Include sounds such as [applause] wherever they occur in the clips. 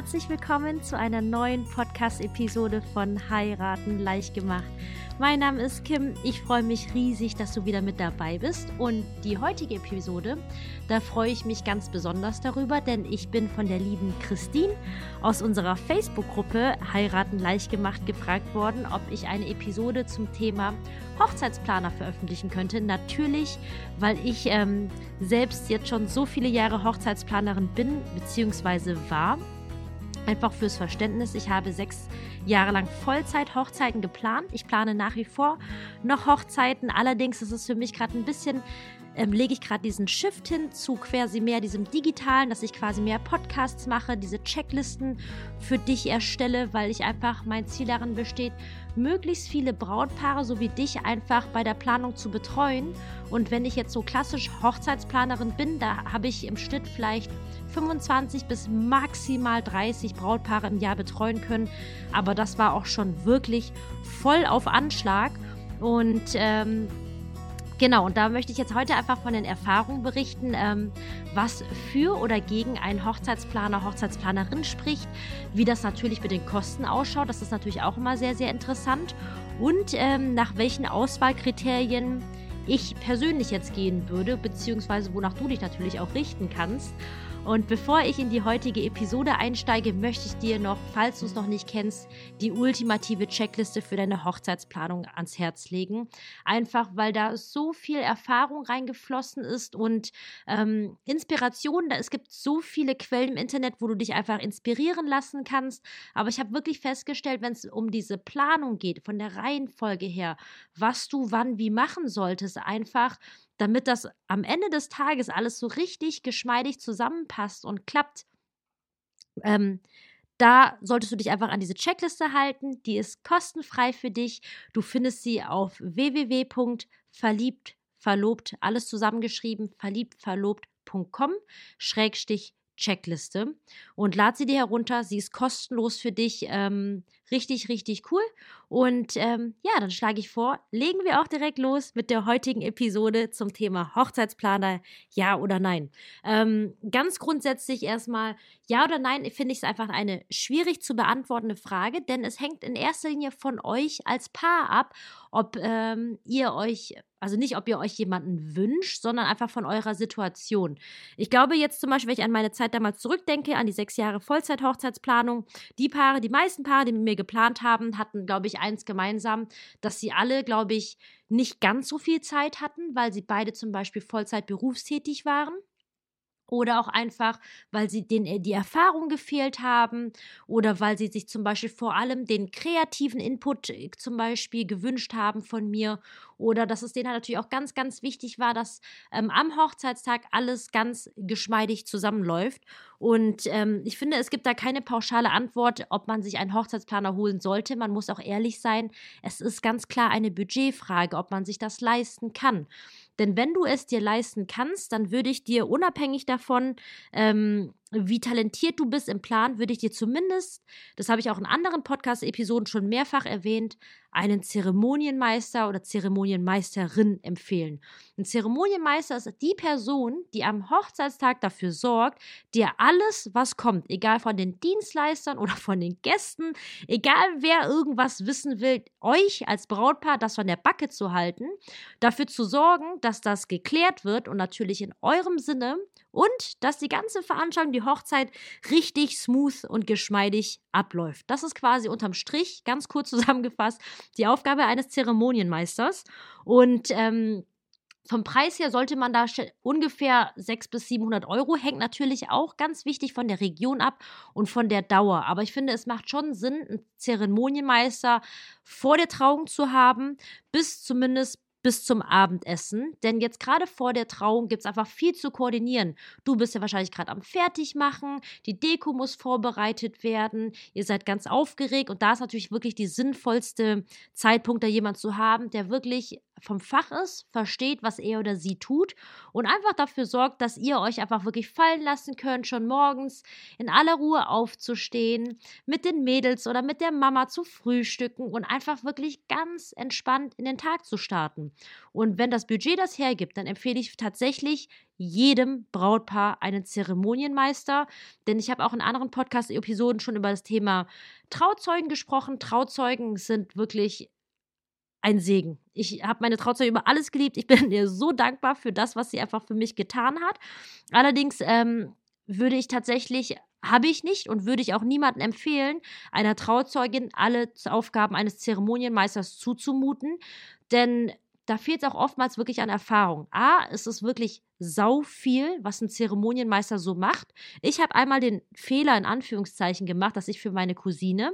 herzlich willkommen zu einer neuen Podcast-Episode von Heiraten leicht gemacht. Mein Name ist Kim. Ich freue mich riesig, dass du wieder mit dabei bist. Und die heutige Episode, da freue ich mich ganz besonders darüber, denn ich bin von der lieben Christine aus unserer Facebook-Gruppe Heiraten leicht gemacht gefragt worden, ob ich eine Episode zum Thema Hochzeitsplaner veröffentlichen könnte. Natürlich, weil ich ähm, selbst jetzt schon so viele Jahre Hochzeitsplanerin bin bzw. war. Einfach fürs Verständnis, ich habe sechs Jahre lang Vollzeit Hochzeiten geplant. Ich plane nach wie vor noch Hochzeiten. Allerdings ist es für mich gerade ein bisschen ähm, lege ich gerade diesen Shift hin zu quasi mehr diesem Digitalen, dass ich quasi mehr Podcasts mache, diese Checklisten für dich erstelle, weil ich einfach mein Ziel darin besteht, möglichst viele Brautpaare so wie dich einfach bei der Planung zu betreuen. Und wenn ich jetzt so klassisch Hochzeitsplanerin bin, da habe ich im Schnitt vielleicht 25 bis maximal 30 Brautpaare im Jahr betreuen können. Aber das war auch schon wirklich voll auf Anschlag. Und ähm, Genau, und da möchte ich jetzt heute einfach von den Erfahrungen berichten, ähm, was für oder gegen einen Hochzeitsplaner, Hochzeitsplanerin spricht, wie das natürlich mit den Kosten ausschaut. Das ist natürlich auch immer sehr, sehr interessant. Und ähm, nach welchen Auswahlkriterien ich persönlich jetzt gehen würde, beziehungsweise wonach du dich natürlich auch richten kannst. Und bevor ich in die heutige Episode einsteige, möchte ich dir noch, falls du es noch nicht kennst, die ultimative Checkliste für deine Hochzeitsplanung ans Herz legen. Einfach weil da so viel Erfahrung reingeflossen ist und ähm, Inspiration. Da, es gibt so viele Quellen im Internet, wo du dich einfach inspirieren lassen kannst. Aber ich habe wirklich festgestellt, wenn es um diese Planung geht, von der Reihenfolge her, was du wann wie machen solltest, einfach damit das am Ende des Tages alles so richtig geschmeidig zusammenpasst und klappt. Ähm, da solltest du dich einfach an diese Checkliste halten. Die ist kostenfrei für dich. Du findest sie auf www.verliebt, verlobt, alles zusammengeschrieben, verliebtverlobt.com, Schrägstich Checkliste und lad sie dir herunter. Sie ist kostenlos für dich. Ähm, richtig, richtig cool. Und ähm, ja, dann schlage ich vor, legen wir auch direkt los mit der heutigen Episode zum Thema Hochzeitsplaner, ja oder nein. Ähm, ganz grundsätzlich erstmal, ja oder nein, finde ich es einfach eine schwierig zu beantwortende Frage, denn es hängt in erster Linie von euch als Paar ab, ob ähm, ihr euch also nicht, ob ihr euch jemanden wünscht, sondern einfach von eurer Situation. Ich glaube jetzt zum Beispiel, wenn ich an meine Zeit damals zurückdenke, an die sechs Jahre Vollzeit-Hochzeitsplanung, die Paare, die meisten Paare, die mit mir geplant haben, hatten, glaube ich, eins gemeinsam, dass sie alle, glaube ich, nicht ganz so viel Zeit hatten, weil sie beide zum Beispiel Vollzeit berufstätig waren oder auch einfach, weil sie den, äh, die Erfahrung gefehlt haben oder weil sie sich zum Beispiel vor allem den kreativen Input äh, zum Beispiel gewünscht haben von mir oder dass es denen halt natürlich auch ganz, ganz wichtig war, dass ähm, am Hochzeitstag alles ganz geschmeidig zusammenläuft. Und ähm, ich finde, es gibt da keine pauschale Antwort, ob man sich einen Hochzeitsplaner holen sollte. Man muss auch ehrlich sein, es ist ganz klar eine Budgetfrage, ob man sich das leisten kann. Denn wenn du es dir leisten kannst, dann würde ich dir unabhängig davon, ähm, wie talentiert du bist im Plan, würde ich dir zumindest, das habe ich auch in anderen Podcast-Episoden schon mehrfach erwähnt, einen Zeremonienmeister oder Zeremonienmeisterin empfehlen. Ein Zeremonienmeister ist die Person, die am Hochzeitstag dafür sorgt, dir alles, was kommt, egal von den Dienstleistern oder von den Gästen, egal wer irgendwas wissen will, euch als Brautpaar das von der Backe zu halten, dafür zu sorgen, dass das geklärt wird und natürlich in eurem Sinne und dass die ganze Veranstaltung, die Hochzeit richtig smooth und geschmeidig abläuft. Das ist quasi unterm Strich, ganz kurz [laughs] zusammengefasst, die Aufgabe eines Zeremonienmeisters. Und ähm, vom Preis her sollte man da ungefähr 600 bis 700 Euro. Hängt natürlich auch ganz wichtig von der Region ab und von der Dauer. Aber ich finde, es macht schon Sinn, einen Zeremonienmeister vor der Trauung zu haben, bis zumindest bis zum Abendessen. Denn jetzt gerade vor der Trauung gibt es einfach viel zu koordinieren. Du bist ja wahrscheinlich gerade am Fertigmachen, die Deko muss vorbereitet werden, ihr seid ganz aufgeregt und da ist natürlich wirklich die sinnvollste Zeitpunkt, da jemand zu haben, der wirklich vom Fach ist, versteht, was er oder sie tut und einfach dafür sorgt, dass ihr euch einfach wirklich fallen lassen könnt, schon morgens in aller Ruhe aufzustehen, mit den Mädels oder mit der Mama zu frühstücken und einfach wirklich ganz entspannt in den Tag zu starten. Und wenn das Budget das hergibt, dann empfehle ich tatsächlich jedem Brautpaar einen Zeremonienmeister, denn ich habe auch in anderen Podcast-Episoden schon über das Thema Trauzeugen gesprochen. Trauzeugen sind wirklich ein Segen. Ich habe meine Trauzeuge über alles geliebt. Ich bin [laughs] ihr so dankbar für das, was sie einfach für mich getan hat. Allerdings ähm, würde ich tatsächlich, habe ich nicht und würde ich auch niemandem empfehlen, einer Trauzeugin alle Aufgaben eines Zeremonienmeisters zuzumuten, denn da fehlt es auch oftmals wirklich an Erfahrung. A, es ist wirklich sau viel, was ein Zeremonienmeister so macht. Ich habe einmal den Fehler in Anführungszeichen gemacht, dass ich für meine Cousine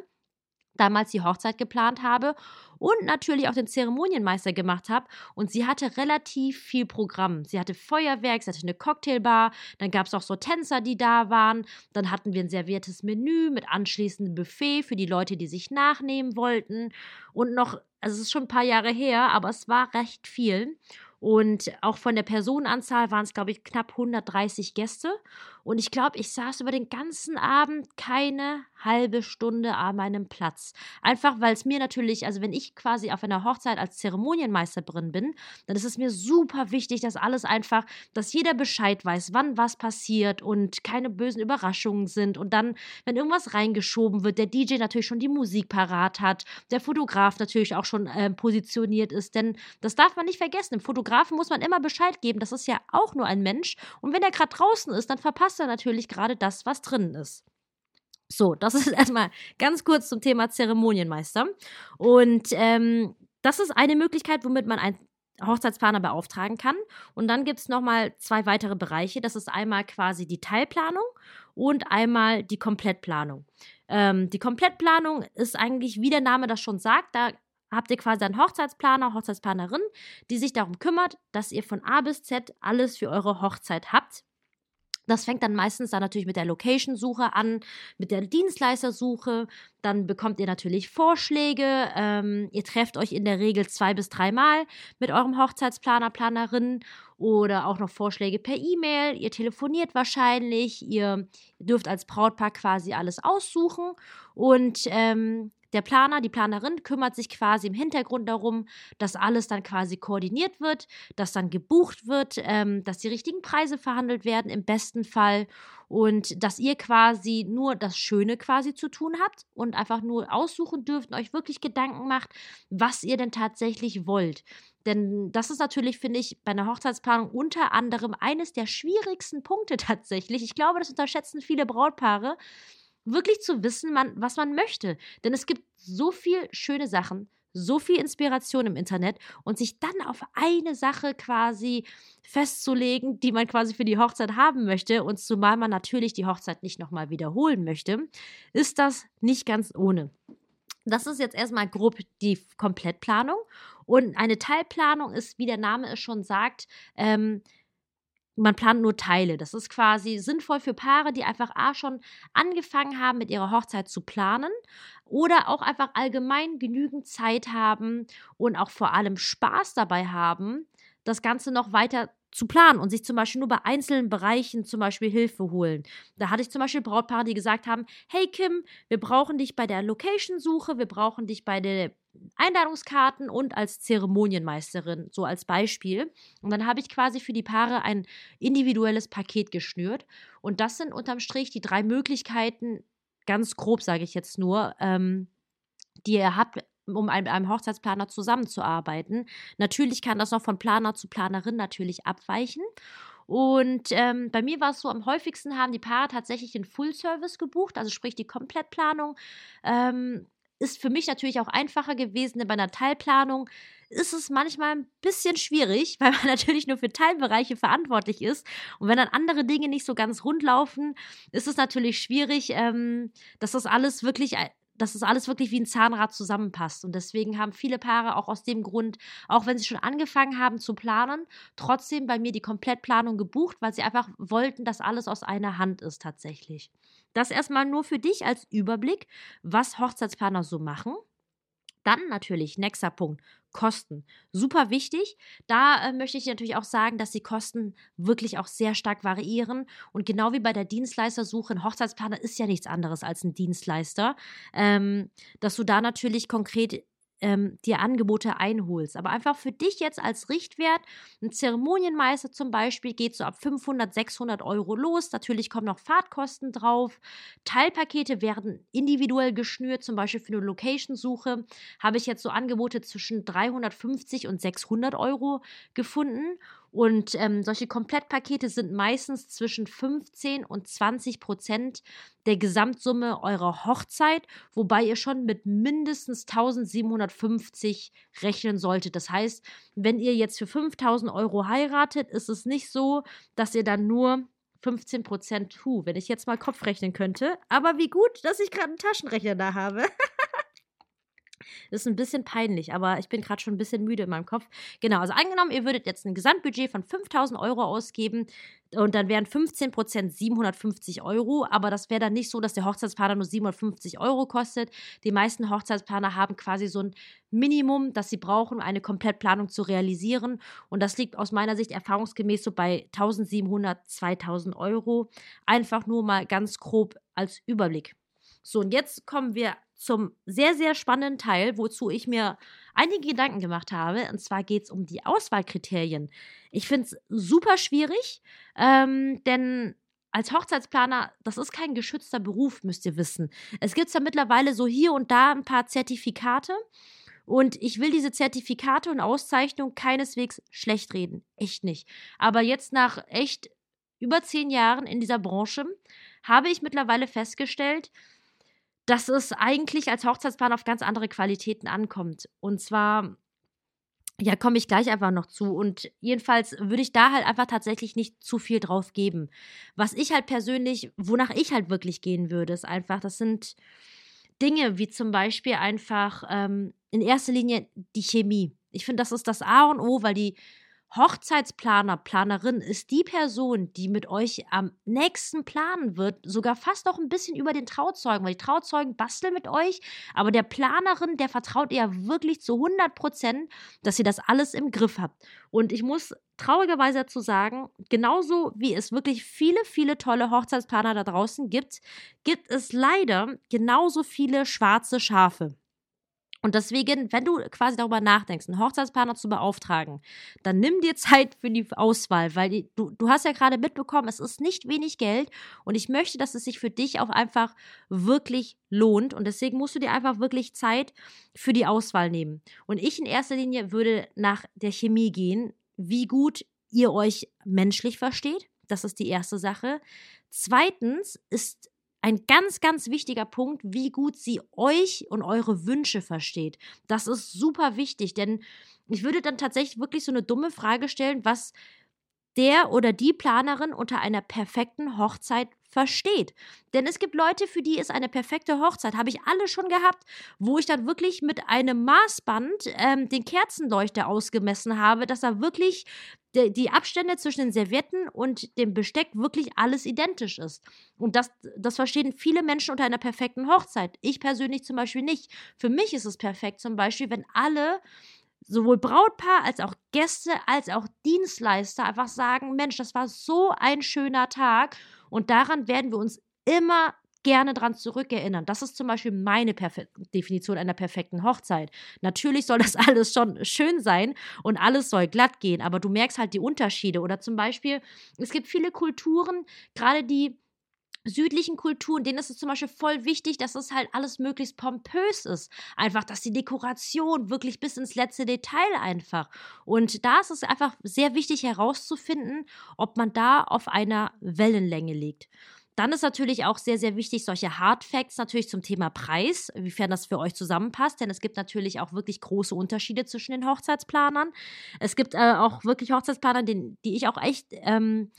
damals die Hochzeit geplant habe und natürlich auch den Zeremonienmeister gemacht habe. Und sie hatte relativ viel Programm. Sie hatte Feuerwerk, sie hatte eine Cocktailbar, dann gab es auch so Tänzer, die da waren. Dann hatten wir ein serviertes Menü mit anschließendem Buffet für die Leute, die sich nachnehmen wollten. Und noch, also es ist schon ein paar Jahre her, aber es war recht viel. Und auch von der Personenanzahl waren es, glaube ich, knapp 130 Gäste. Und ich glaube, ich saß über den ganzen Abend keine halbe Stunde an meinem Platz. Einfach, weil es mir natürlich, also wenn ich quasi auf einer Hochzeit als Zeremonienmeisterin bin, dann ist es mir super wichtig, dass alles einfach, dass jeder Bescheid weiß, wann was passiert und keine bösen Überraschungen sind. Und dann, wenn irgendwas reingeschoben wird, der DJ natürlich schon die Musik parat hat, der Fotograf natürlich auch schon äh, positioniert ist. Denn das darf man nicht vergessen. Im Fotografen muss man immer Bescheid geben. Das ist ja auch nur ein Mensch. Und wenn er gerade draußen ist, dann verpasst er natürlich gerade das, was drin ist. So, das ist [laughs] erstmal ganz kurz zum Thema Zeremonienmeister. Und ähm, das ist eine Möglichkeit, womit man einen Hochzeitsplaner beauftragen kann. Und dann gibt es nochmal zwei weitere Bereiche. Das ist einmal quasi die Teilplanung und einmal die Komplettplanung. Ähm, die Komplettplanung ist eigentlich, wie der Name das schon sagt, da habt ihr quasi einen Hochzeitsplaner, Hochzeitsplanerin, die sich darum kümmert, dass ihr von A bis Z alles für eure Hochzeit habt. Das fängt dann meistens dann natürlich mit der Location-Suche an, mit der Dienstleistersuche. Dann bekommt ihr natürlich Vorschläge. Ähm, ihr trefft euch in der Regel zwei bis dreimal mit eurem Hochzeitsplaner, Planerin oder auch noch Vorschläge per E-Mail. Ihr telefoniert wahrscheinlich. Ihr dürft als Brautpaar quasi alles aussuchen und ähm, der Planer, die Planerin kümmert sich quasi im Hintergrund darum, dass alles dann quasi koordiniert wird, dass dann gebucht wird, ähm, dass die richtigen Preise verhandelt werden im besten Fall und dass ihr quasi nur das Schöne quasi zu tun habt und einfach nur aussuchen dürft und euch wirklich Gedanken macht, was ihr denn tatsächlich wollt. Denn das ist natürlich, finde ich, bei einer Hochzeitsplanung unter anderem eines der schwierigsten Punkte [laughs] tatsächlich. Ich glaube, das unterschätzen viele Brautpaare, wirklich zu wissen, man, was man möchte. Denn es gibt so viel schöne Sachen, so viel Inspiration im Internet und sich dann auf eine Sache quasi festzulegen, die man quasi für die Hochzeit haben möchte und zumal man natürlich die Hochzeit nicht nochmal wiederholen möchte, ist das nicht ganz ohne. Das ist jetzt erstmal grob die Komplettplanung. Und eine Teilplanung ist, wie der Name es schon sagt, ähm, man plant nur Teile. Das ist quasi sinnvoll für Paare, die einfach A schon angefangen haben, mit ihrer Hochzeit zu planen oder auch einfach allgemein genügend Zeit haben und auch vor allem Spaß dabei haben, das Ganze noch weiter zu planen und sich zum Beispiel nur bei einzelnen Bereichen zum Beispiel Hilfe holen. Da hatte ich zum Beispiel Brautpaare, die gesagt haben, hey Kim, wir brauchen dich bei der Location-Suche, wir brauchen dich bei der Einladungskarten und als Zeremonienmeisterin, so als Beispiel. Und dann habe ich quasi für die Paare ein individuelles Paket geschnürt. Und das sind unterm Strich die drei Möglichkeiten, ganz grob sage ich jetzt nur, ähm, die ihr habt, um mit einem Hochzeitsplaner zusammenzuarbeiten. Natürlich kann das noch von Planer zu Planerin natürlich abweichen. Und ähm, bei mir war es so, am häufigsten haben die Paare tatsächlich den Full-Service gebucht, also sprich die Komplettplanung. Ähm, ist für mich natürlich auch einfacher gewesen. Denn bei einer Teilplanung ist es manchmal ein bisschen schwierig, [laughs] weil man natürlich nur für Teilbereiche verantwortlich ist. Und wenn dann andere Dinge nicht so ganz rund laufen, ist es natürlich schwierig, ähm, dass das alles wirklich dass das alles wirklich wie ein Zahnrad zusammenpasst. Und deswegen haben viele Paare auch aus dem Grund, auch wenn sie schon angefangen haben zu planen, trotzdem bei mir die Komplettplanung gebucht, weil sie einfach wollten, dass alles aus einer Hand ist tatsächlich. Das erstmal nur für dich als Überblick, was Hochzeitsplaner so machen. Dann natürlich, nächster Punkt, Kosten. Super wichtig. Da äh, möchte ich natürlich auch sagen, dass die Kosten wirklich auch sehr stark variieren. Und genau wie bei der Dienstleistersuche, ein Hochzeitsplaner ist ja nichts anderes als ein Dienstleister, ähm, dass du da natürlich konkret ähm, dir Angebote einholst. Aber einfach für dich jetzt als Richtwert, ein Zeremonienmeister zum Beispiel geht so ab 500, 600 Euro los. Natürlich kommen noch Fahrtkosten drauf. Teilpakete werden individuell geschnürt, zum Beispiel für eine Location-Suche habe ich jetzt so Angebote zwischen 350 und 600 Euro gefunden. Und ähm, solche Komplettpakete sind meistens zwischen 15 und 20 Prozent der Gesamtsumme eurer Hochzeit, wobei ihr schon mit mindestens 1750 rechnen solltet. Das heißt, wenn ihr jetzt für 5000 Euro heiratet, ist es nicht so, dass ihr dann nur 15 Prozent, wenn ich jetzt mal Kopf rechnen könnte. Aber wie gut, dass ich gerade einen Taschenrechner da habe. [laughs] Das ist ein bisschen peinlich, aber ich bin gerade schon ein bisschen müde in meinem Kopf. Genau, also angenommen, ihr würdet jetzt ein Gesamtbudget von 5000 Euro ausgeben und dann wären 15 Prozent 750 Euro, aber das wäre dann nicht so, dass der Hochzeitsplaner nur 750 Euro kostet. Die meisten Hochzeitsplaner haben quasi so ein Minimum, das sie brauchen, um eine Komplettplanung zu realisieren und das liegt aus meiner Sicht erfahrungsgemäß so bei 1700, 2000 Euro. Einfach nur mal ganz grob als Überblick. So, und jetzt kommen wir zum sehr, sehr spannenden Teil, wozu ich mir einige Gedanken gemacht habe. Und zwar geht es um die Auswahlkriterien. Ich finde es super schwierig, ähm, denn als Hochzeitsplaner, das ist kein geschützter Beruf, müsst ihr wissen. Es gibt ja mittlerweile so hier und da ein paar Zertifikate. Und ich will diese Zertifikate und Auszeichnungen keineswegs schlecht reden. Echt nicht. Aber jetzt nach echt über zehn Jahren in dieser Branche habe ich mittlerweile festgestellt, dass es eigentlich als Hochzeitsplan auf ganz andere Qualitäten ankommt. Und zwar, ja, komme ich gleich einfach noch zu. Und jedenfalls würde ich da halt einfach tatsächlich nicht zu viel drauf geben. Was ich halt persönlich, wonach ich halt wirklich gehen würde, ist einfach, das sind Dinge wie zum Beispiel einfach ähm, in erster Linie die Chemie. Ich finde, das ist das A und O, weil die Hochzeitsplaner, Planerin ist die Person, die mit euch am nächsten planen wird, sogar fast noch ein bisschen über den Trauzeugen, weil die Trauzeugen basteln mit euch, aber der Planerin, der vertraut ihr wirklich zu 100 Prozent, dass ihr das alles im Griff habt. Und ich muss traurigerweise dazu sagen, genauso wie es wirklich viele, viele tolle Hochzeitsplaner da draußen gibt, gibt es leider genauso viele schwarze Schafe. Und deswegen, wenn du quasi darüber nachdenkst, einen Hochzeitsplaner zu beauftragen, dann nimm dir Zeit für die Auswahl, weil du, du hast ja gerade mitbekommen, es ist nicht wenig Geld und ich möchte, dass es sich für dich auch einfach wirklich lohnt. Und deswegen musst du dir einfach wirklich Zeit für die Auswahl nehmen. Und ich in erster Linie würde nach der Chemie gehen, wie gut ihr euch menschlich versteht. Das ist die erste Sache. Zweitens ist ein ganz, ganz wichtiger Punkt, wie gut sie euch und eure Wünsche versteht. Das ist super wichtig, denn ich würde dann tatsächlich wirklich so eine dumme Frage stellen, was der oder die Planerin unter einer perfekten Hochzeit versteht. Denn es gibt Leute, für die ist eine perfekte Hochzeit, habe ich alle schon gehabt, wo ich dann wirklich mit einem Maßband ähm, den Kerzenleuchter ausgemessen habe, dass er wirklich die Abstände zwischen den Servietten und dem Besteck wirklich alles identisch ist. Und das, das verstehen viele Menschen unter einer perfekten Hochzeit. Ich persönlich zum Beispiel nicht. Für mich ist es perfekt zum Beispiel, wenn alle sowohl Brautpaar als auch Gäste als auch Dienstleister einfach sagen, Mensch, das war so ein schöner Tag und daran werden wir uns immer gerne dran zurückerinnern. Das ist zum Beispiel meine Perfe Definition einer perfekten Hochzeit. Natürlich soll das [laughs] alles schon schön sein und alles soll glatt gehen, aber du merkst halt die Unterschiede. Oder zum Beispiel, es gibt viele Kulturen, gerade die südlichen Kulturen, denen ist es zum Beispiel voll wichtig, dass es halt alles möglichst pompös ist. Einfach, dass die Dekoration wirklich bis ins letzte Detail einfach. Und da ist es einfach sehr wichtig herauszufinden, ob man da auf einer Wellenlänge liegt. Dann ist natürlich auch sehr, sehr wichtig, solche Hard Facts natürlich zum Thema Preis, inwiefern das für euch zusammenpasst, denn es gibt natürlich auch wirklich große Unterschiede zwischen den Hochzeitsplanern. Es gibt äh, auch wirklich Hochzeitsplaner, den, die ich auch echt ähm,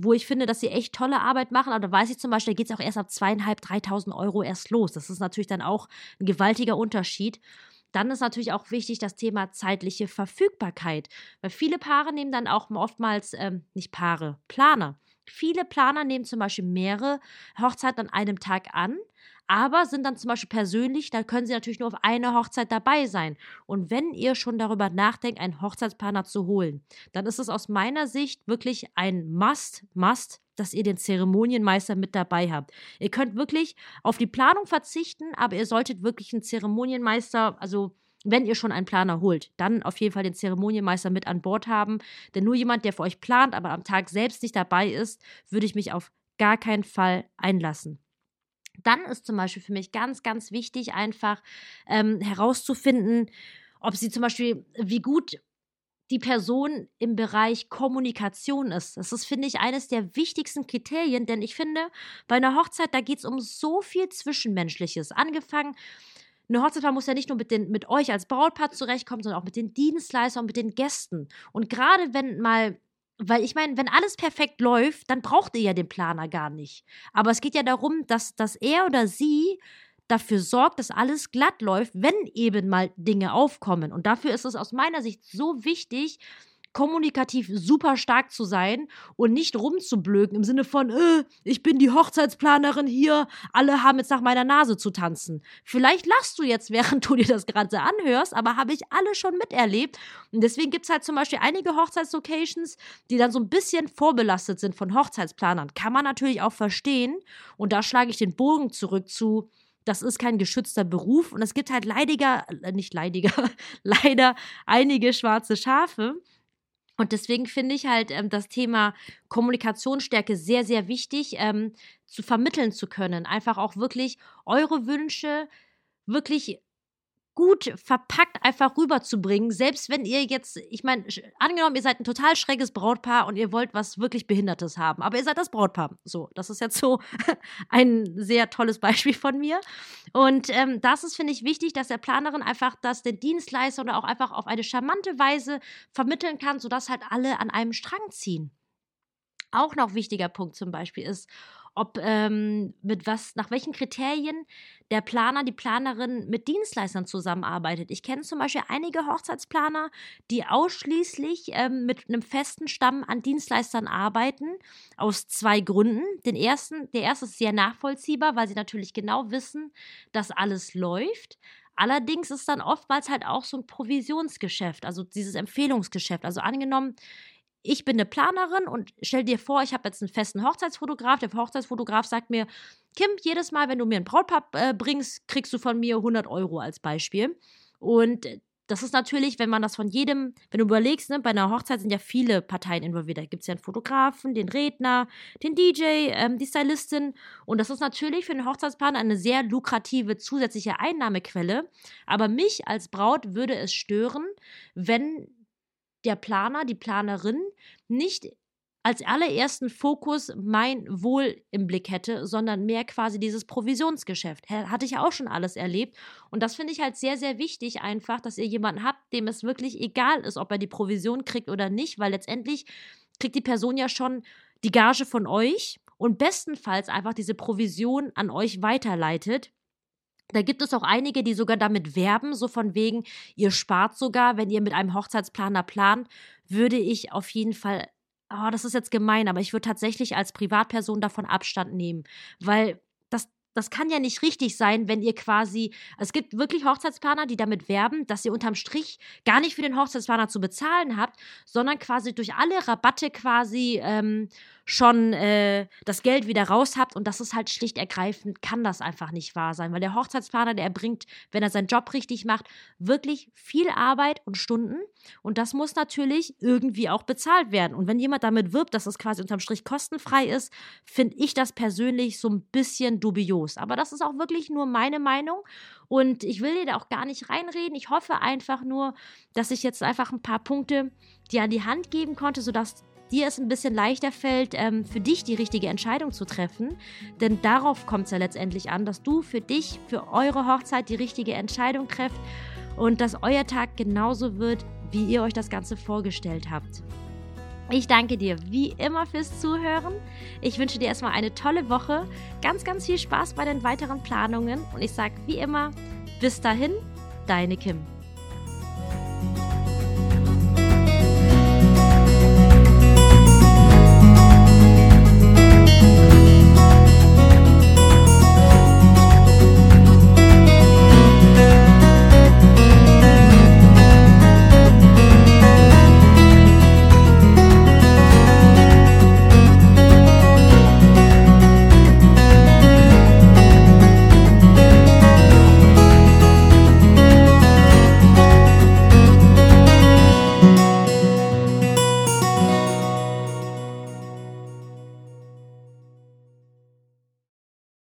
wo ich finde, dass sie echt tolle Arbeit machen. Aber da weiß ich zum Beispiel, da geht es auch erst ab zweieinhalb, dreitausend Euro erst los. Das ist natürlich dann auch ein gewaltiger Unterschied. Dann ist natürlich auch wichtig das Thema zeitliche Verfügbarkeit. Weil viele Paare nehmen dann auch oftmals, ähm, nicht Paare, Planer. Viele Planer nehmen zum Beispiel mehrere Hochzeiten an einem Tag an, aber sind dann zum Beispiel persönlich, da können sie natürlich nur auf eine Hochzeit dabei sein. Und wenn ihr schon darüber nachdenkt, einen Hochzeitsplaner zu holen, dann ist es aus meiner Sicht wirklich ein Must, Must, dass ihr den Zeremonienmeister mit dabei habt. Ihr könnt wirklich auf die Planung verzichten, aber ihr solltet wirklich einen Zeremonienmeister, also wenn ihr schon einen Planer holt, dann auf jeden Fall den Zeremonienmeister mit an Bord haben. Denn nur jemand, der für euch plant, aber am Tag selbst nicht dabei ist, würde ich mich auf gar keinen Fall einlassen. Dann ist zum Beispiel für mich ganz, ganz wichtig, einfach ähm, herauszufinden, ob sie zum Beispiel, wie gut die Person im Bereich Kommunikation ist. Das ist, finde ich, eines der wichtigsten Kriterien, denn ich finde, bei einer Hochzeit, da geht es um so viel Zwischenmenschliches. Angefangen, eine Hochzeitsplan muss ja nicht nur mit, den, mit euch als Brautpaar zurechtkommen, sondern auch mit den Dienstleistern und mit den Gästen. Und gerade wenn mal weil ich meine, wenn alles perfekt läuft, dann braucht ihr ja den Planer gar nicht. Aber es geht ja darum, dass, dass er oder sie dafür sorgt, dass alles glatt läuft, wenn eben mal Dinge aufkommen. Und dafür ist es aus meiner Sicht so wichtig, kommunikativ super stark zu sein und nicht rumzublöken im Sinne von, äh, ich bin die Hochzeitsplanerin hier, alle haben jetzt nach meiner Nase zu tanzen. Vielleicht lachst du jetzt, [laughs] während du dir das gerade anhörst, aber habe ich alle schon miterlebt. Und deswegen gibt es halt zum Beispiel einige Hochzeitslocations, die dann so ein bisschen vorbelastet sind von Hochzeitsplanern. Kann man natürlich auch verstehen. Und da schlage ich den Bogen zurück zu, das ist kein geschützter Beruf und es gibt halt leidiger, äh, nicht leidiger, [laughs] leider einige schwarze Schafe. Und deswegen finde ich halt ähm, das Thema Kommunikationsstärke sehr, sehr wichtig, ähm, zu vermitteln zu können. Einfach auch wirklich eure Wünsche wirklich gut verpackt einfach rüberzubringen, selbst wenn ihr jetzt, ich meine, angenommen, ihr seid ein total schräges Brautpaar und ihr wollt was wirklich Behindertes haben, aber ihr seid das Brautpaar. So, das ist jetzt so [laughs] ein sehr tolles Beispiel von mir. Und ähm, das ist, finde ich, wichtig, dass der Planerin einfach das den Dienstleister oder auch einfach auf eine charmante Weise vermitteln kann, sodass halt alle an einem Strang ziehen. Auch noch wichtiger Punkt zum Beispiel ist, ob ähm, mit was, nach welchen Kriterien der Planer, die Planerin mit Dienstleistern zusammenarbeitet. Ich kenne zum Beispiel einige Hochzeitsplaner, die ausschließlich ähm, mit einem festen Stamm an Dienstleistern arbeiten, aus zwei Gründen. Den ersten, der erste ist sehr nachvollziehbar, weil sie natürlich genau wissen, dass alles läuft. Allerdings ist dann oftmals halt auch so ein Provisionsgeschäft, also dieses Empfehlungsgeschäft. Also angenommen, ich bin eine Planerin und stell dir vor, ich habe jetzt einen festen Hochzeitsfotograf. Der Hochzeitsfotograf sagt mir, Kim, jedes Mal, wenn du mir ein Brautpaar äh, bringst, kriegst du von mir 100 Euro als Beispiel. Und das ist natürlich, wenn man das von jedem, wenn du überlegst, ne, bei einer Hochzeit sind ja viele Parteien involviert. Da gibt es ja einen Fotografen, den Redner, den DJ, ähm, die Stylistin. Und das ist natürlich für einen Hochzeitsplaner eine sehr lukrative zusätzliche Einnahmequelle. Aber mich als Braut würde es stören, wenn der Planer, die Planerin nicht als allerersten Fokus mein Wohl im Blick hätte, sondern mehr quasi dieses Provisionsgeschäft. Hatte ich auch schon alles erlebt. Und das finde ich halt sehr, sehr wichtig, einfach, dass ihr jemanden habt, dem es wirklich egal ist, ob er die Provision kriegt oder nicht, weil letztendlich kriegt die Person ja schon die Gage von euch und bestenfalls einfach diese Provision an euch weiterleitet. Da gibt es auch einige, die sogar damit werben, so von wegen, ihr spart sogar, wenn ihr mit einem Hochzeitsplaner plant, würde ich auf jeden Fall, oh, das ist jetzt gemein, aber ich würde tatsächlich als Privatperson davon Abstand nehmen, weil das, das kann ja nicht richtig sein, wenn ihr quasi, es gibt wirklich Hochzeitsplaner, die damit werben, dass ihr unterm Strich gar nicht für den Hochzeitsplaner zu bezahlen habt, sondern quasi durch alle Rabatte quasi ähm, schon äh, das Geld wieder raus habt und das ist halt schlicht ergreifend, kann das einfach nicht wahr sein, weil der Hochzeitsplaner, der erbringt, wenn er seinen Job richtig macht, wirklich viel Arbeit und Stunden und das muss natürlich irgendwie auch bezahlt werden. Und wenn jemand damit wirbt, dass es quasi unterm Strich kostenfrei ist, finde ich das persönlich so ein bisschen dubios, aber das ist auch wirklich nur meine Meinung und ich will dir da auch gar nicht reinreden, ich hoffe einfach nur, dass ich jetzt einfach ein paar Punkte dir an die Hand geben konnte, sodass dir es ein bisschen leichter fällt, ähm, für dich die richtige Entscheidung zu treffen. Denn darauf kommt es ja letztendlich an, dass du für dich, für eure Hochzeit die richtige Entscheidung trefft und dass euer Tag genauso wird, wie ihr euch das Ganze vorgestellt habt. Ich danke dir wie immer fürs Zuhören. Ich wünsche dir erstmal eine tolle Woche, ganz, ganz viel Spaß bei den weiteren Planungen und ich sage wie immer, bis dahin, deine Kim.